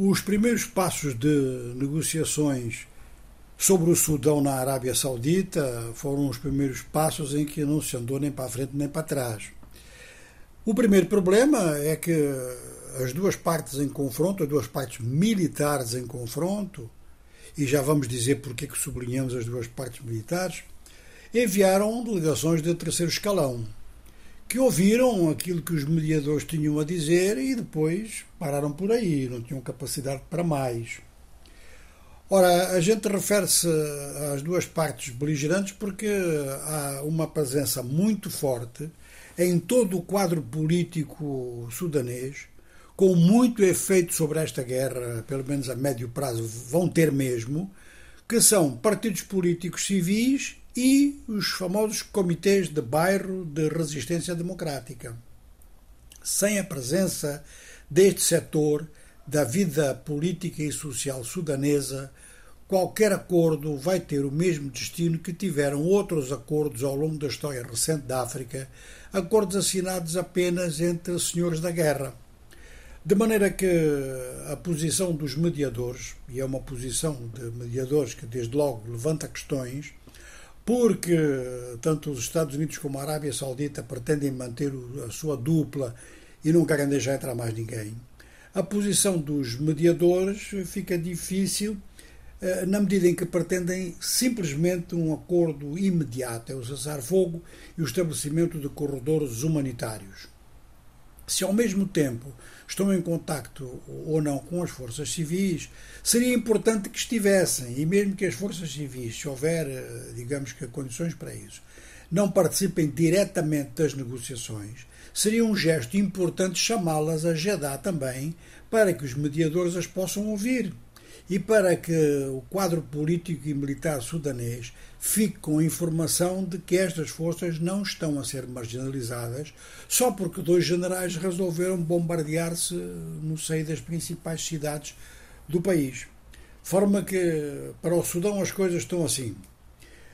Os primeiros passos de negociações sobre o Sudão na Arábia Saudita foram os primeiros passos em que não se andou nem para frente nem para trás. O primeiro problema é que as duas partes em confronto, as duas partes militares em confronto, e já vamos dizer porque que sublinhamos as duas partes militares, enviaram delegações de terceiro escalão que ouviram aquilo que os mediadores tinham a dizer e depois pararam por aí, não tinham capacidade para mais. Ora, a gente refere-se às duas partes beligerantes porque há uma presença muito forte em todo o quadro político sudanês, com muito efeito sobre esta guerra, pelo menos a médio prazo vão ter mesmo, que são partidos políticos civis e os famosos comitês de bairro de resistência democrática. Sem a presença deste setor da vida política e social sudanesa, qualquer acordo vai ter o mesmo destino que tiveram outros acordos ao longo da história recente da África, acordos assinados apenas entre senhores da guerra. De maneira que a posição dos mediadores, e é uma posição de mediadores que desde logo levanta questões, porque tanto os Estados Unidos como a Arábia Saudita pretendem manter a sua dupla e não querem deixar entrar mais ninguém. A posição dos mediadores fica difícil eh, na medida em que pretendem simplesmente um acordo imediato, é o cessar-fogo e o estabelecimento de corredores humanitários. Se ao mesmo tempo estão em contacto ou não com as forças civis, seria importante que estivessem, e mesmo que as forças civis, se houver, eh, digamos que, condições para isso, não participem diretamente das negociações, seria um gesto importante chamá-las a Jeddah também, para que os mediadores as possam ouvir e para que o quadro político e militar sudanês fique com a informação de que estas forças não estão a ser marginalizadas só porque dois generais resolveram bombardear-se no seio das principais cidades do país. De forma que para o Sudão as coisas estão assim.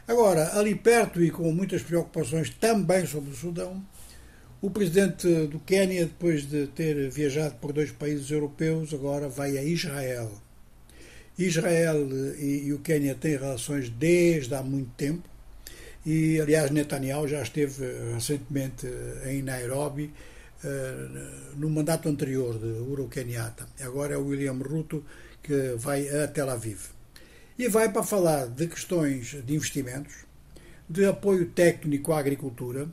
Agora, ali perto e com muitas preocupações também sobre o Sudão, o presidente do Quênia, depois de ter viajado por dois países europeus, agora vai a Israel Israel e, e o Quênia têm relações desde há muito tempo e, aliás, Netanyahu já esteve recentemente em Nairobi eh, no mandato anterior de Uhuru Kenyatta. Agora é o William Ruto que vai a Tel Aviv. E vai para falar de questões de investimentos, de apoio técnico à agricultura,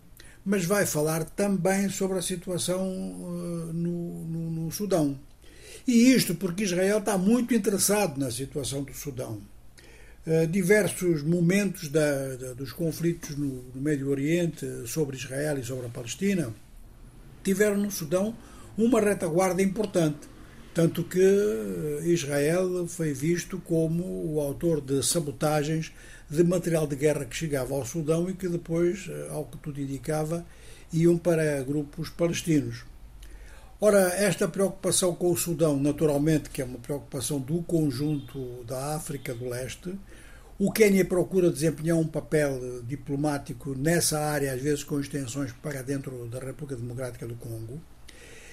mas vai falar também sobre a situação no, no, no Sudão. E isto porque Israel está muito interessado na situação do Sudão. Uh, diversos momentos da, da, dos conflitos no, no, Médio Oriente sobre Israel e sobre a Palestina tiveram no Sudão uma retaguarda importante, tanto que eh, Israel foi visto como o autor de sabotagens de material de guerra que chegava ao Sudão e que depois, eh, ao que tudo indicava, iam para grupos palestinos. Ora, esta preocupação com o Sudão, naturalmente, que é uma preocupação do conjunto da África do Leste, o Quênia procura desempenhar um papel diplomático nessa área, às vezes com extensões para dentro da República Democrática do Congo.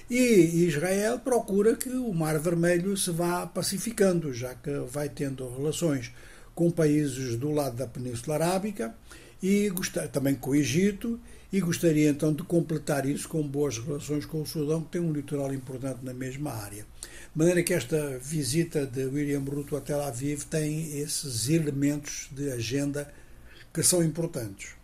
E Israel procura que o Mar Vermelho se vá pacificando, já que vai tendo relações com países do lado da Península Arábica e também com o Egito e gostaria então de completar isso com boas relações com o Sudão, que tem um litoral importante na mesma área. De maneira que esta visita de William Ruto a Tel Aviv tem esses elementos de agenda que são importantes.